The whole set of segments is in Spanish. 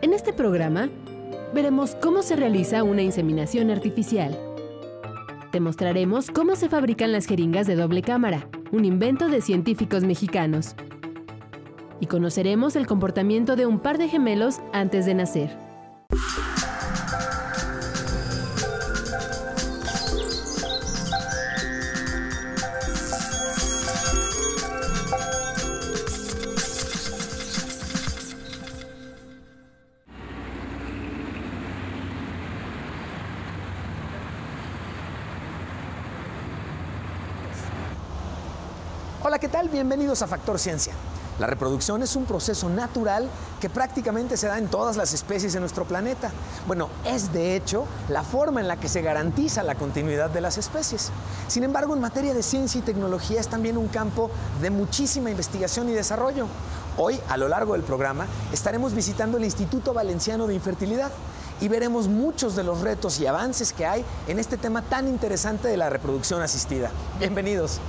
En este programa veremos cómo se realiza una inseminación artificial. Te mostraremos cómo se fabrican las jeringas de doble cámara, un invento de científicos mexicanos. Y conoceremos el comportamiento de un par de gemelos antes de nacer. Bienvenidos a Factor Ciencia. La reproducción es un proceso natural que prácticamente se da en todas las especies de nuestro planeta. Bueno, es de hecho la forma en la que se garantiza la continuidad de las especies. Sin embargo, en materia de ciencia y tecnología es también un campo de muchísima investigación y desarrollo. Hoy, a lo largo del programa, estaremos visitando el Instituto Valenciano de Infertilidad y veremos muchos de los retos y avances que hay en este tema tan interesante de la reproducción asistida. Bienvenidos.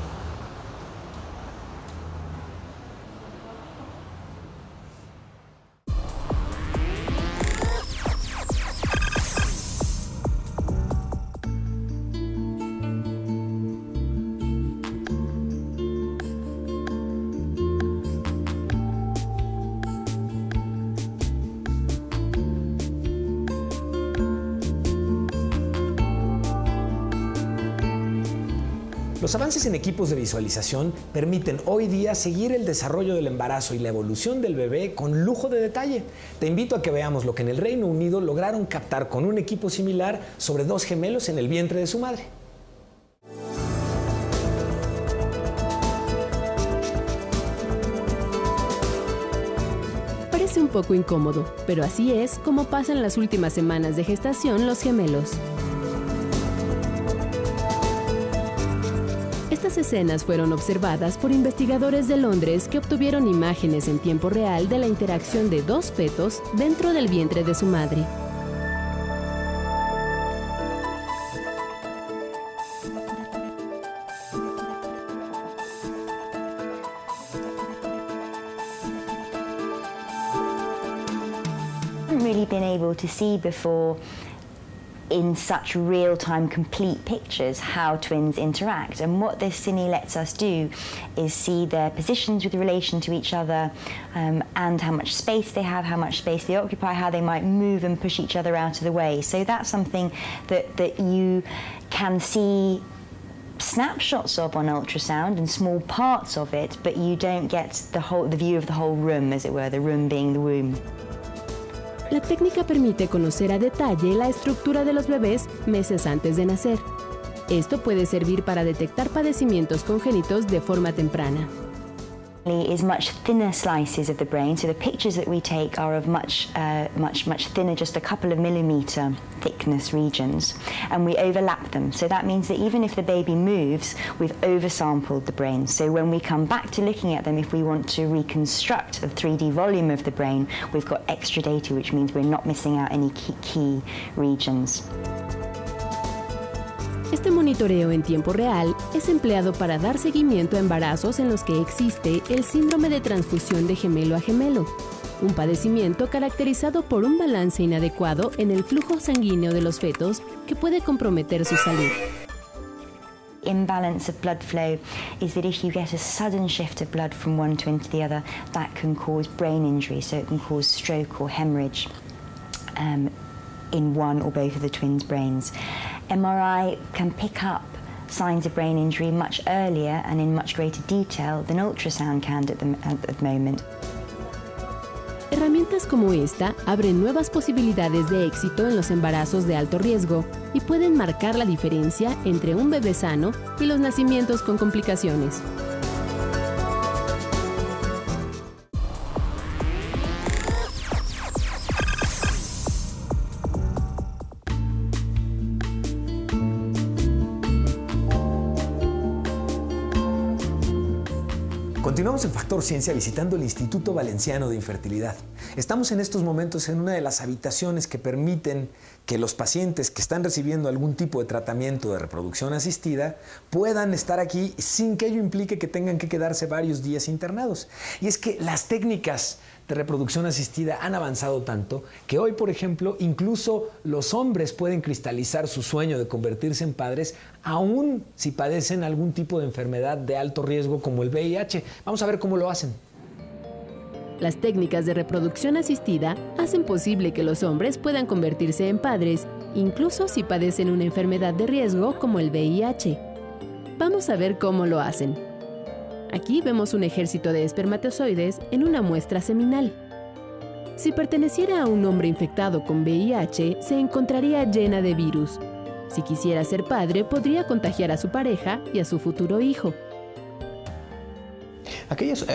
Los avances en equipos de visualización permiten hoy día seguir el desarrollo del embarazo y la evolución del bebé con lujo de detalle. Te invito a que veamos lo que en el Reino Unido lograron captar con un equipo similar sobre dos gemelos en el vientre de su madre. Parece un poco incómodo, pero así es como pasan las últimas semanas de gestación los gemelos. Estas escenas fueron observadas por investigadores de Londres que obtuvieron imágenes en tiempo real de la interacción de dos fetos dentro del vientre de su madre. In such real-time complete pictures how twins interact. And what this cine lets us do is see their positions with relation to each other um, and how much space they have how much space they occupy how they might move and push each other out of the way. So that's something that that you can see snapshots of on ultrasound and small parts of it but you don't get the whole the view of the whole room as it were the room being the womb La técnica permite conocer a detalle la estructura de los bebés meses antes de nacer. Esto puede servir para detectar padecimientos congénitos de forma temprana. Is much thinner slices of the brain. So the pictures that we take are of much, uh, much, much thinner, just a couple of millimeter thickness regions, and we overlap them. So that means that even if the baby moves, we've oversampled the brain. So when we come back to looking at them, if we want to reconstruct the 3D volume of the brain, we've got extra data, which means we're not missing out any key, key regions. Este monitoreo en tiempo real es empleado para dar seguimiento a embarazos en los que existe el síndrome de transfusión de gemelo a gemelo, un padecimiento caracterizado por un balance inadecuado en el flujo sanguíneo de los fetos que puede comprometer su salud. imbalance of blood flow is that if you get a sudden shift of blood from one to the other, that can cause brain injury, so it can cause stroke or hemorrhage um, in one or both of the twins' brains. MRI can pick up signs of brain injury much earlier and in much greater detail than ultrasound can at the, at the moment. Herramientas como esta abren nuevas posibilidades de éxito en los embarazos de alto riesgo y pueden marcar la diferencia entre un bebé sano y los nacimientos con complicaciones. Continuamos en Factor Ciencia visitando el Instituto Valenciano de Infertilidad. Estamos en estos momentos en una de las habitaciones que permiten que los pacientes que están recibiendo algún tipo de tratamiento de reproducción asistida puedan estar aquí sin que ello implique que tengan que quedarse varios días internados. Y es que las técnicas de reproducción asistida han avanzado tanto que hoy, por ejemplo, incluso los hombres pueden cristalizar su sueño de convertirse en padres, aun si padecen algún tipo de enfermedad de alto riesgo como el VIH. Vamos a ver cómo lo hacen. Las técnicas de reproducción asistida hacen posible que los hombres puedan convertirse en padres, incluso si padecen una enfermedad de riesgo como el VIH. Vamos a ver cómo lo hacen. Aquí vemos un ejército de espermatozoides en una muestra seminal. Si perteneciera a un hombre infectado con VIH, se encontraría llena de virus. Si quisiera ser padre, podría contagiar a su pareja y a su futuro hijo. Aquellas,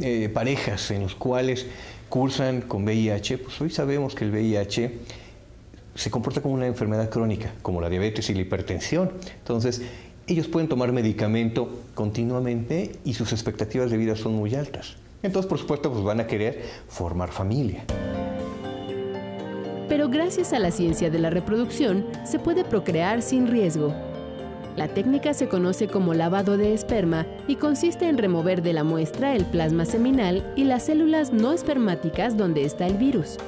eh, parejas en las cuales cursan con VIH, pues hoy sabemos que el VIH se comporta como una enfermedad crónica, como la diabetes y la hipertensión. Entonces, ellos pueden tomar medicamento continuamente y sus expectativas de vida son muy altas. Entonces, por supuesto, pues van a querer formar familia. Pero gracias a la ciencia de la reproducción, se puede procrear sin riesgo. La técnica se conoce como lavado de esperma y consiste en remover de la muestra el plasma seminal y las células no espermáticas donde está el virus.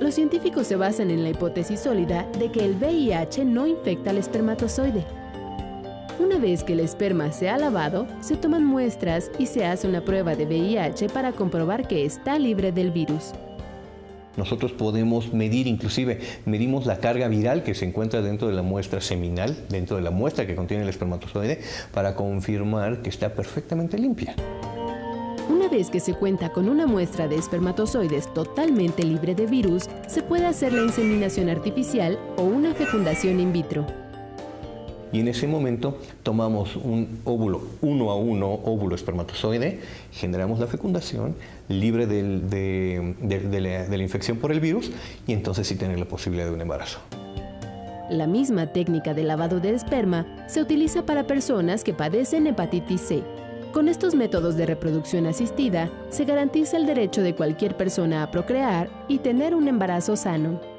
Los científicos se basan en la hipótesis sólida de que el VIH no infecta al espermatozoide. Una vez que el esperma se ha lavado, se toman muestras y se hace una prueba de VIH para comprobar que está libre del virus. Nosotros podemos medir, inclusive medimos la carga viral que se encuentra dentro de la muestra seminal, dentro de la muestra que contiene el espermatozoide, para confirmar que está perfectamente limpia. Una vez que se cuenta con una muestra de espermatozoides totalmente libre de virus, se puede hacer la inseminación artificial o una fecundación in vitro y en ese momento tomamos un óvulo uno a uno, óvulo espermatozoide, generamos la fecundación libre de, la, de la infección por el virus y entonces sí tener la posibilidad de un embarazo. La misma técnica de lavado de esperma se utiliza para personas que padecen hepatitis C. Con estos métodos de reproducción asistida, se garantiza el derecho de cualquier persona a procrear y tener un embarazo sano.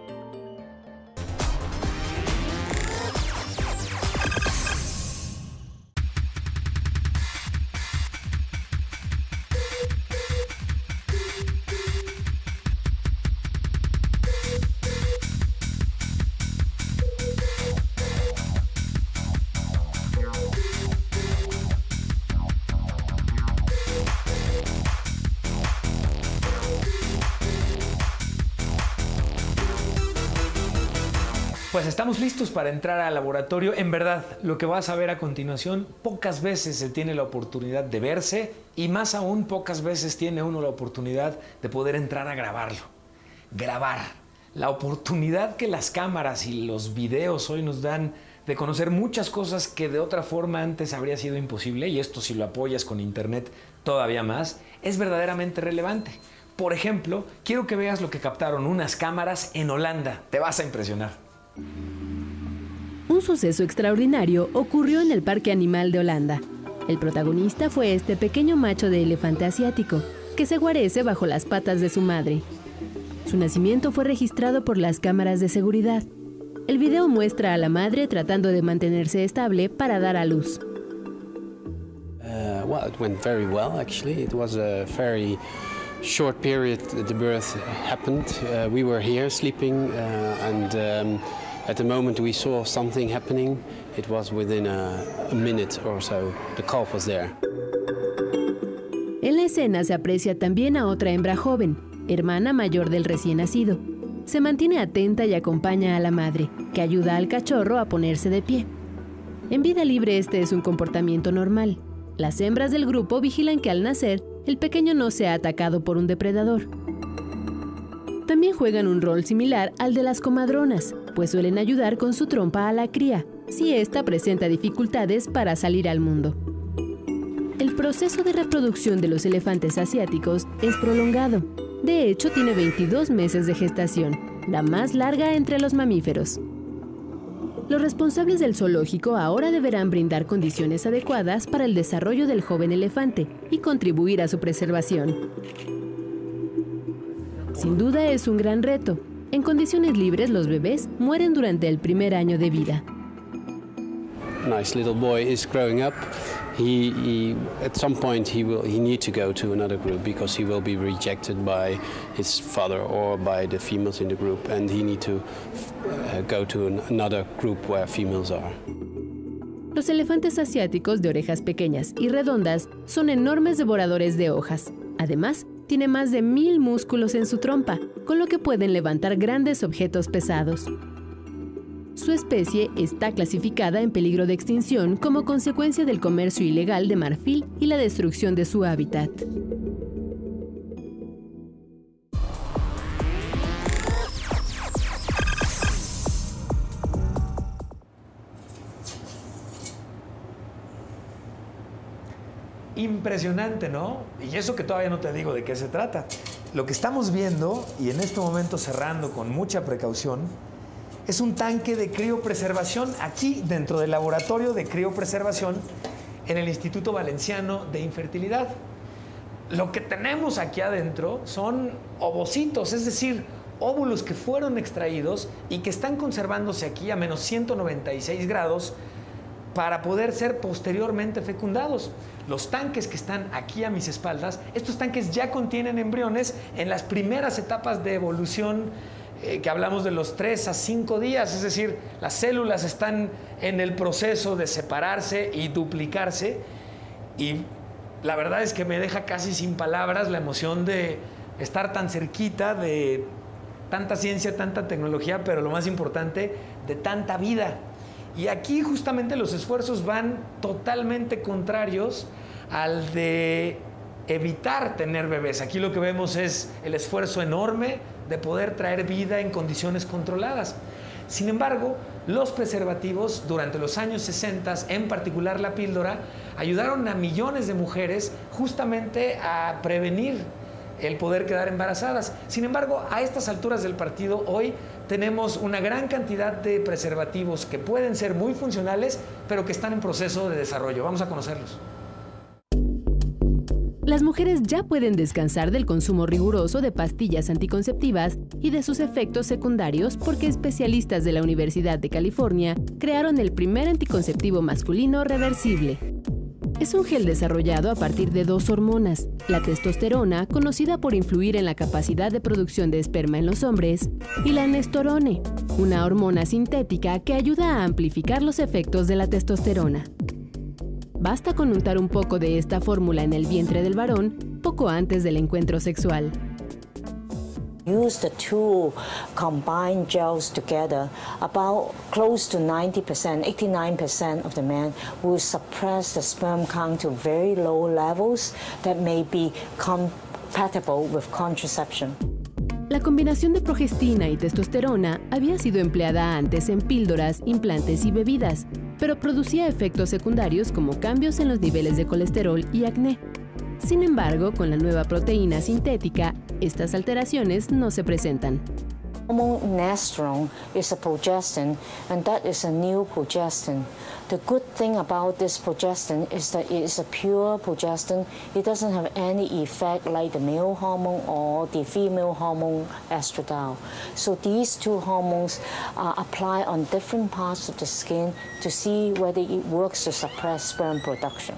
Pues estamos listos para entrar al laboratorio. En verdad, lo que vas a ver a continuación, pocas veces se tiene la oportunidad de verse y más aún pocas veces tiene uno la oportunidad de poder entrar a grabarlo. Grabar. La oportunidad que las cámaras y los videos hoy nos dan de conocer muchas cosas que de otra forma antes habría sido imposible, y esto si lo apoyas con internet todavía más, es verdaderamente relevante. Por ejemplo, quiero que veas lo que captaron unas cámaras en Holanda. Te vas a impresionar. Un suceso extraordinario ocurrió en el Parque Animal de Holanda. El protagonista fue este pequeño macho de elefante asiático, que se guarece bajo las patas de su madre. Su nacimiento fue registrado por las cámaras de seguridad. El video muestra a la madre tratando de mantenerse estable para dar a luz. Uh, well, it went very well actually. It was a very short period the birth happened. Uh, we were uh, um, At the moment we saw something happening, it was within a, minute or so. The calf was there. En la escena se aprecia también a otra hembra joven, hermana mayor del recién nacido. Se mantiene atenta y acompaña a la madre, que ayuda al cachorro a ponerse de pie. En vida libre este es un comportamiento normal. Las hembras del grupo vigilan que al nacer el pequeño no sea atacado por un depredador. También juegan un rol similar al de las comadronas, pues suelen ayudar con su trompa a la cría, si ésta presenta dificultades para salir al mundo. El proceso de reproducción de los elefantes asiáticos es prolongado. De hecho, tiene 22 meses de gestación, la más larga entre los mamíferos. Los responsables del zoológico ahora deberán brindar condiciones adecuadas para el desarrollo del joven elefante y contribuir a su preservación. Sin duda es un gran reto. En condiciones libres los bebés mueren durante el primer año de vida. nice little boy is growing up, he, he, at some point he will he need to go to another group because he will be rejected by his father or by the females in the group, and he need to uh, go to an, another group where females are. Los elefantes asiáticos de orejas pequeñas y redondas son enormes devoradores de hojas. Además, tiene más de mil músculos en su trompa, con lo que pueden levantar grandes objetos pesados. Su especie está clasificada en peligro de extinción como consecuencia del comercio ilegal de marfil y la destrucción de su hábitat. Impresionante, ¿no? Y eso que todavía no te digo de qué se trata. Lo que estamos viendo, y en este momento cerrando con mucha precaución, es un tanque de criopreservación aquí dentro del laboratorio de criopreservación en el Instituto Valenciano de Infertilidad. Lo que tenemos aquí adentro son ovocitos, es decir, óvulos que fueron extraídos y que están conservándose aquí a menos 196 grados para poder ser posteriormente fecundados. Los tanques que están aquí a mis espaldas, estos tanques ya contienen embriones en las primeras etapas de evolución eh, que hablamos de los 3 a 5 días, es decir, las células están en el proceso de separarse y duplicarse y la verdad es que me deja casi sin palabras la emoción de estar tan cerquita de tanta ciencia, tanta tecnología, pero lo más importante, de tanta vida. Y aquí justamente los esfuerzos van totalmente contrarios al de evitar tener bebés. Aquí lo que vemos es el esfuerzo enorme de poder traer vida en condiciones controladas. Sin embargo, los preservativos durante los años 60, en particular la píldora, ayudaron a millones de mujeres justamente a prevenir el poder quedar embarazadas. Sin embargo, a estas alturas del partido, hoy tenemos una gran cantidad de preservativos que pueden ser muy funcionales, pero que están en proceso de desarrollo. Vamos a conocerlos. Las mujeres ya pueden descansar del consumo riguroso de pastillas anticonceptivas y de sus efectos secundarios porque especialistas de la Universidad de California crearon el primer anticonceptivo masculino reversible. Es un gel desarrollado a partir de dos hormonas, la testosterona, conocida por influir en la capacidad de producción de esperma en los hombres, y la nestorone, una hormona sintética que ayuda a amplificar los efectos de la testosterona. Basta con untar un poco de esta fórmula en el vientre del varón poco antes del encuentro sexual. Use the two combined gels together, about close to 90%, 89% of the men will suppress the sperm count to very low levels that may be compatible with contraception. La combinación de progestina y testosterona había sido empleada antes en píldoras, implantes y bebidas, pero producía efectos secundarios como cambios en los niveles de colesterol y acné. Sin embargo, con la nueva proteína sintética, estas alteraciones no se presentan. Hormone nestrone is a progestin, and that is a new progestin. The good thing about this progestin is that it is a pure progestin. It doesn't have any effect like the male hormone or the female hormone estradiol. So these two hormones uh, are applied on different parts of the skin to see whether it works to suppress sperm production.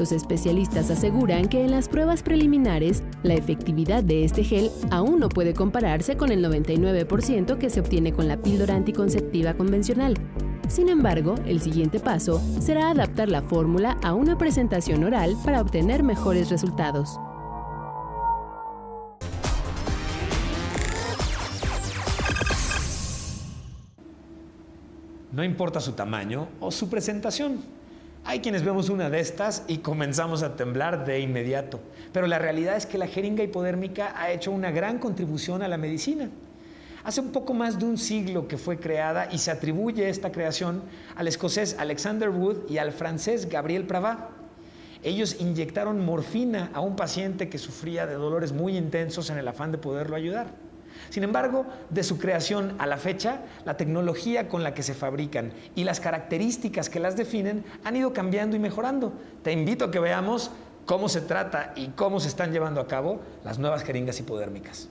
Los especialistas aseguran que en las pruebas preliminares, la efectividad de este gel aún no puede compararse con el 99% que se obtiene con la píldora anticonceptiva convencional. Sin embargo, el siguiente paso será adaptar la fórmula a una presentación oral para obtener mejores resultados. No importa su tamaño o su presentación. Hay quienes vemos una de estas y comenzamos a temblar de inmediato. Pero la realidad es que la jeringa hipodérmica ha hecho una gran contribución a la medicina. Hace un poco más de un siglo que fue creada y se atribuye esta creación al escocés Alexander Wood y al francés Gabriel Pravat. Ellos inyectaron morfina a un paciente que sufría de dolores muy intensos en el afán de poderlo ayudar. Sin embargo, de su creación a la fecha, la tecnología con la que se fabrican y las características que las definen han ido cambiando y mejorando. Te invito a que veamos cómo se trata y cómo se están llevando a cabo las nuevas jeringas hipodérmicas.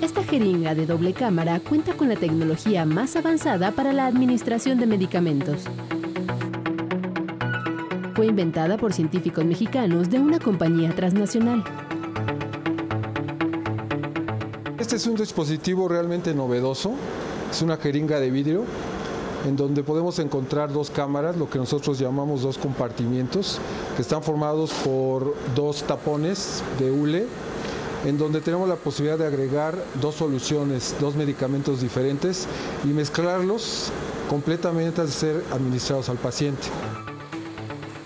Esta jeringa de doble cámara cuenta con la tecnología más avanzada para la administración de medicamentos. Fue inventada por científicos mexicanos de una compañía transnacional. Este es un dispositivo realmente novedoso, es una jeringa de vidrio en donde podemos encontrar dos cámaras, lo que nosotros llamamos dos compartimientos, que están formados por dos tapones de hule, en donde tenemos la posibilidad de agregar dos soluciones, dos medicamentos diferentes y mezclarlos completamente de ser administrados al paciente.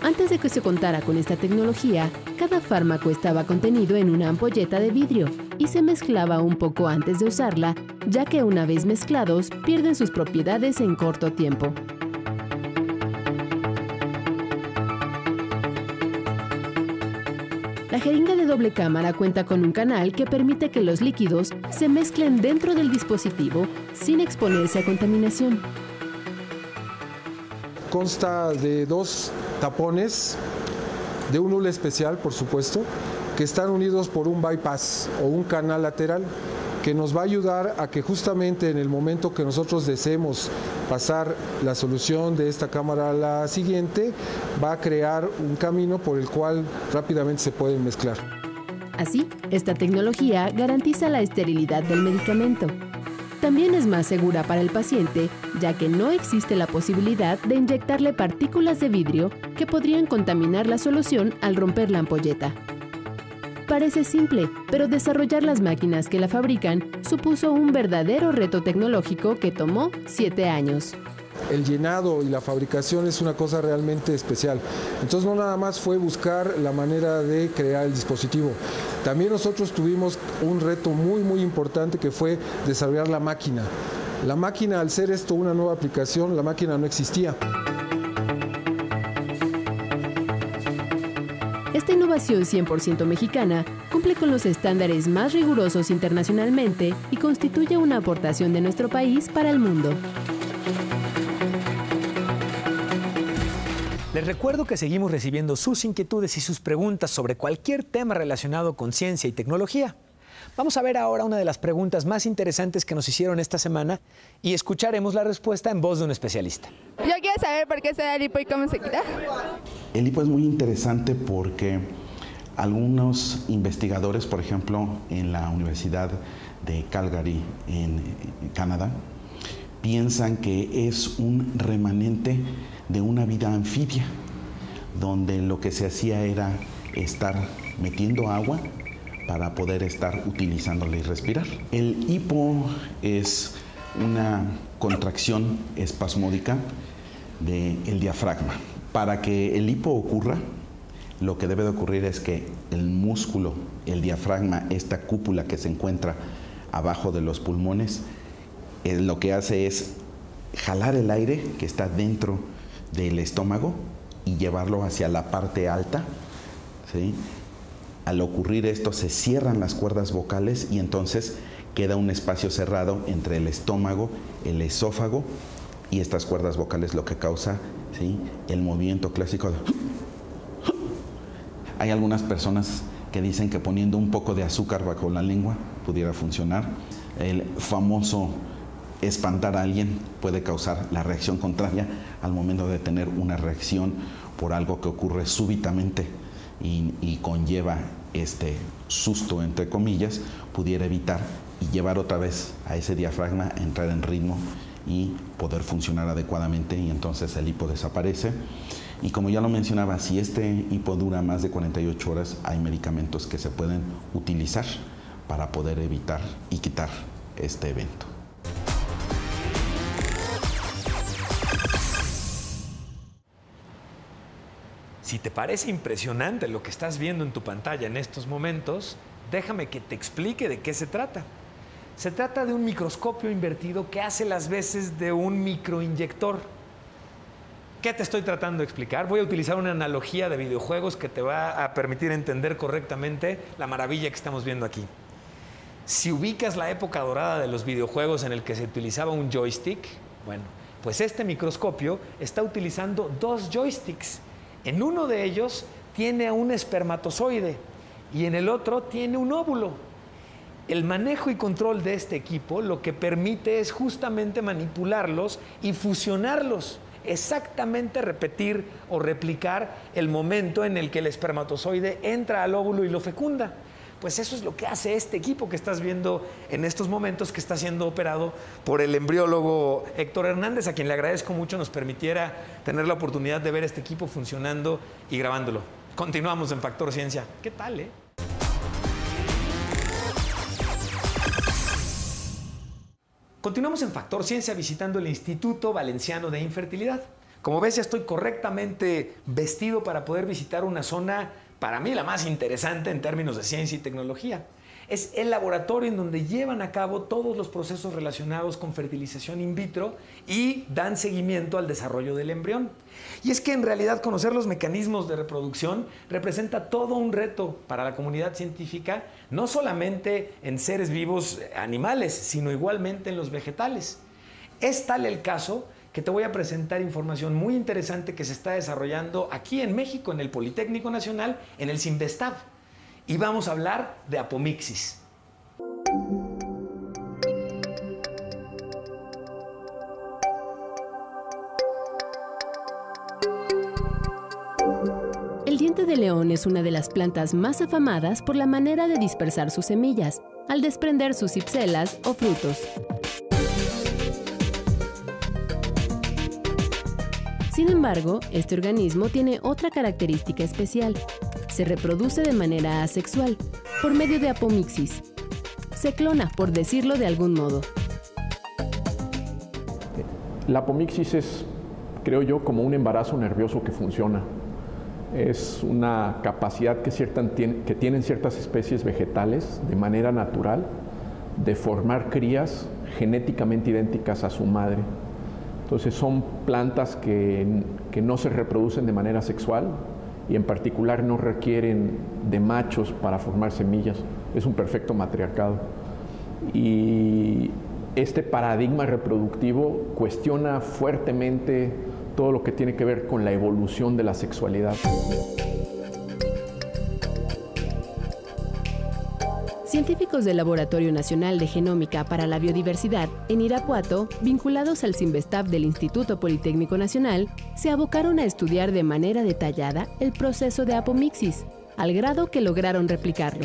Antes de que se contara con esta tecnología, cada fármaco estaba contenido en una ampolleta de vidrio y se mezclaba un poco antes de usarla, ya que una vez mezclados pierden sus propiedades en corto tiempo. La jeringa de doble cámara cuenta con un canal que permite que los líquidos se mezclen dentro del dispositivo sin exponerse a contaminación. Consta de dos tapones de un hule especial, por supuesto, que están unidos por un bypass o un canal lateral que nos va a ayudar a que justamente en el momento que nosotros deseemos pasar la solución de esta cámara a la siguiente, va a crear un camino por el cual rápidamente se pueden mezclar. Así, esta tecnología garantiza la esterilidad del medicamento. También es más segura para el paciente, ya que no existe la posibilidad de inyectarle partículas de vidrio que podrían contaminar la solución al romper la ampolleta. Parece simple, pero desarrollar las máquinas que la fabrican supuso un verdadero reto tecnológico que tomó siete años el llenado y la fabricación es una cosa realmente especial. Entonces no nada más fue buscar la manera de crear el dispositivo. También nosotros tuvimos un reto muy muy importante que fue desarrollar la máquina. La máquina, al ser esto una nueva aplicación, la máquina no existía. Esta innovación 100% mexicana cumple con los estándares más rigurosos internacionalmente y constituye una aportación de nuestro país para el mundo. Les recuerdo que seguimos recibiendo sus inquietudes y sus preguntas sobre cualquier tema relacionado con ciencia y tecnología. Vamos a ver ahora una de las preguntas más interesantes que nos hicieron esta semana y escucharemos la respuesta en voz de un especialista. Yo quiero saber por qué se da el hipo y cómo se quita. El hipo es muy interesante porque algunos investigadores, por ejemplo, en la Universidad de Calgary, en Canadá, piensan que es un remanente de una vida anfibia, donde lo que se hacía era estar metiendo agua para poder estar utilizándola y respirar. El hipo es una contracción espasmódica del diafragma. Para que el hipo ocurra, lo que debe de ocurrir es que el músculo, el diafragma, esta cúpula que se encuentra abajo de los pulmones, eh, lo que hace es jalar el aire que está dentro del estómago y llevarlo hacia la parte alta. Al ocurrir esto se cierran las cuerdas vocales y entonces queda un espacio cerrado entre el estómago, el esófago y estas cuerdas vocales lo que causa el movimiento clásico. Hay algunas personas que dicen que poniendo un poco de azúcar bajo la lengua pudiera funcionar. El famoso espantar a alguien puede causar la reacción contraria al momento de tener una reacción por algo que ocurre súbitamente y, conlleva este susto, entre comillas, pudiera evitar y llevar otra vez a ese diafragma a entrar en ritmo y poder funcionar adecuadamente y entonces el hipo desaparece. Y como ya lo mencionaba, si este hipo dura más de 48 horas, hay medicamentos que se pueden utilizar para poder evitar y quitar este evento. Si te parece impresionante lo que estás viendo en tu pantalla en estos momentos, déjame que te explique de qué se trata. Se trata de un microscopio invertido que hace las veces de un microinyector. ¿Qué te estoy tratando de explicar? Voy a utilizar una analogía de videojuegos que te va a permitir entender correctamente la maravilla que estamos viendo aquí. Si ubicas la época dorada de los videojuegos en el que se utilizaba un joystick, bueno, pues este microscopio está utilizando dos joysticks en uno de ellos tiene un espermatozoide y en el otro tiene un óvulo. El manejo y control de este equipo lo que permite es justamente manipularlos y fusionarlos exactamente repetir o replicar el momento en el que el espermatozoide entra al óvulo y lo fecunda. Pues eso es lo que hace este equipo que estás viendo en estos momentos que está siendo operado por el embriólogo Héctor Hernández, a quien le agradezco mucho nos permitiera tener la oportunidad de ver este equipo funcionando y grabándolo. Continuamos en Factor Ciencia. ¿Qué tal, eh? Continuamos en Factor Ciencia visitando el Instituto Valenciano de Infertilidad. Como ves, ya estoy correctamente vestido para poder visitar una zona, para mí la más interesante en términos de ciencia y tecnología es el laboratorio en donde llevan a cabo todos los procesos relacionados con fertilización in vitro y dan seguimiento al desarrollo del embrión. Y es que en realidad conocer los mecanismos de reproducción representa todo un reto para la comunidad científica, no solamente en seres vivos animales, sino igualmente en los vegetales. Es tal el caso que te voy a presentar información muy interesante que se está desarrollando aquí en México, en el Politécnico Nacional, en el CIMBESTAB y vamos a hablar de apomixis. El diente de león es una de las plantas más afamadas por la manera de dispersar sus semillas, al desprender sus cipselas o frutos. Sin embargo, este organismo tiene otra característica especial, se reproduce de manera asexual, por medio de apomixis. Se clona, por decirlo de algún modo. La apomixis es, creo yo, como un embarazo nervioso que funciona. Es una capacidad que, que tienen ciertas especies vegetales de manera natural de formar crías genéticamente idénticas a su madre. Entonces son plantas que, que no se reproducen de manera sexual, y en particular no requieren de machos para formar semillas. Es un perfecto matriarcado. Y este paradigma reproductivo cuestiona fuertemente todo lo que tiene que ver con la evolución de la sexualidad. Científicos del Laboratorio Nacional de Genómica para la Biodiversidad en Irapuato, vinculados al CIMBESTAB del Instituto Politécnico Nacional, se abocaron a estudiar de manera detallada el proceso de apomixis, al grado que lograron replicarlo.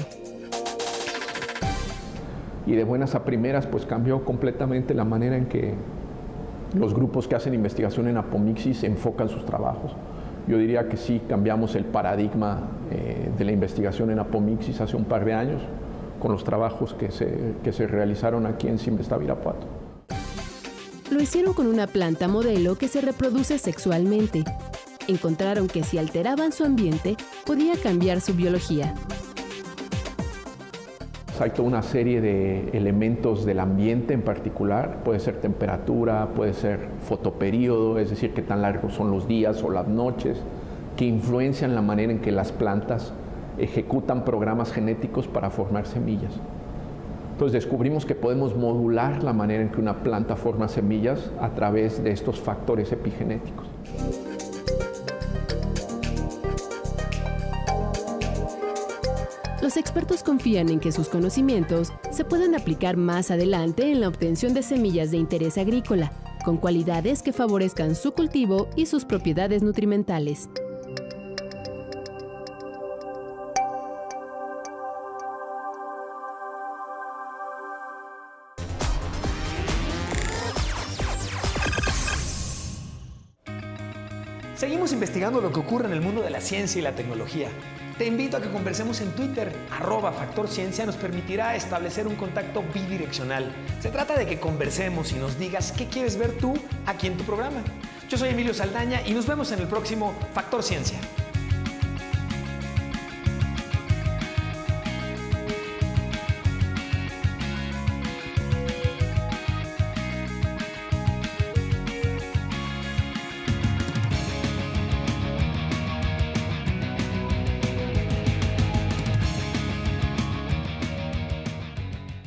Y de buenas a primeras, pues cambió completamente la manera en que los grupos que hacen investigación en apomixis enfocan sus trabajos. Yo diría que sí cambiamos el paradigma eh, de la investigación en apomixis hace un par de años con los trabajos que se, que se realizaron aquí en Simvesta Irapuato. Lo hicieron con una planta modelo que se reproduce sexualmente. Encontraron que si alteraban su ambiente, podía cambiar su biología. Hay toda una serie de elementos del ambiente en particular, puede ser temperatura, puede ser fotoperíodo, es decir, qué tan largos son los días o las noches, que influencian la manera en que las plantas ejecutan programas genéticos para formar semillas. Entonces descubrimos que podemos modular la manera en que una planta forma semillas a través de estos factores epigenéticos. Los expertos confían en que sus conocimientos se puedan aplicar más adelante en la obtención de semillas de interés agrícola, con cualidades que favorezcan su cultivo y sus propiedades nutrimentales. Seguimos investigando lo que ocurre en el mundo de la ciencia y la tecnología. Te invito a que conversemos en Twitter, arroba Factor Ciencia nos permitirá establecer un contacto bidireccional. Se trata de que conversemos y nos digas qué quieres ver tú aquí en tu programa. Yo soy Emilio Saldaña y nos vemos en el próximo Factor Ciencia.